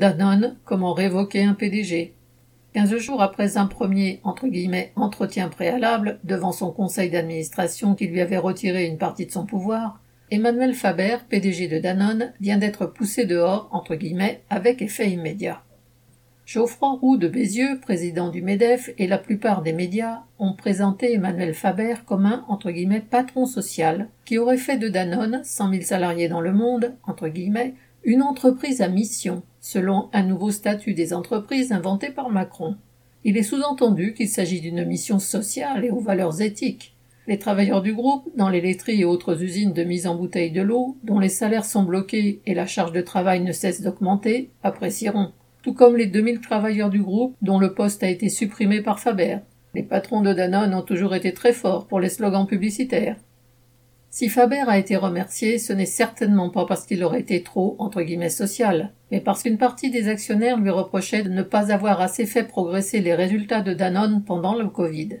Danone, comment révoquer un PDG. Quinze jours après un premier entre guillemets, entretien préalable devant son conseil d'administration qui lui avait retiré une partie de son pouvoir, Emmanuel Faber, PDG de Danone, vient d'être poussé dehors entre guillemets, avec effet immédiat. Geoffroy Roux de Bézieux, président du MEDEF, et la plupart des médias ont présenté Emmanuel Faber comme un entre guillemets, patron social qui aurait fait de Danone, 100 000 salariés dans le monde, entre guillemets, une entreprise à mission, selon un nouveau statut des entreprises inventé par Macron. Il est sous-entendu qu'il s'agit d'une mission sociale et aux valeurs éthiques. Les travailleurs du groupe, dans les laiteries et autres usines de mise en bouteille de l'eau, dont les salaires sont bloqués et la charge de travail ne cesse d'augmenter, apprécieront. Tout comme les 2000 travailleurs du groupe, dont le poste a été supprimé par Faber. Les patrons de Danone ont toujours été très forts pour les slogans publicitaires. Si Faber a été remercié, ce n'est certainement pas parce qu'il aurait été trop, entre guillemets, social, mais parce qu'une partie des actionnaires lui reprochait de ne pas avoir assez fait progresser les résultats de Danone pendant le Covid.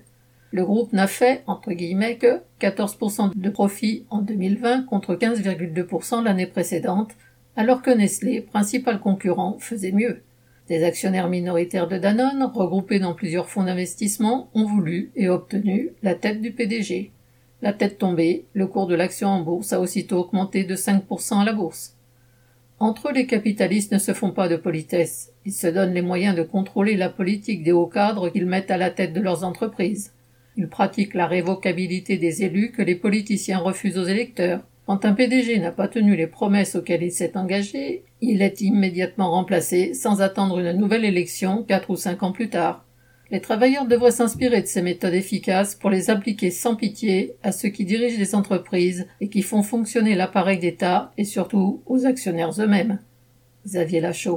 Le groupe n'a fait, entre guillemets, que 14% de profit en 2020 contre 15,2% l'année précédente, alors que Nestlé, principal concurrent, faisait mieux. Des actionnaires minoritaires de Danone, regroupés dans plusieurs fonds d'investissement, ont voulu et obtenu la tête du PDG. La tête tombée, le cours de l'action en bourse a aussitôt augmenté de 5% à la bourse. Entre eux, les capitalistes ne se font pas de politesse. Ils se donnent les moyens de contrôler la politique des hauts cadres qu'ils mettent à la tête de leurs entreprises. Ils pratiquent la révocabilité des élus que les politiciens refusent aux électeurs. Quand un PDG n'a pas tenu les promesses auxquelles il s'est engagé, il est immédiatement remplacé sans attendre une nouvelle élection quatre ou cinq ans plus tard. Les travailleurs devraient s'inspirer de ces méthodes efficaces pour les appliquer sans pitié à ceux qui dirigent les entreprises et qui font fonctionner l'appareil d'État et surtout aux actionnaires eux-mêmes. Xavier Lachaud.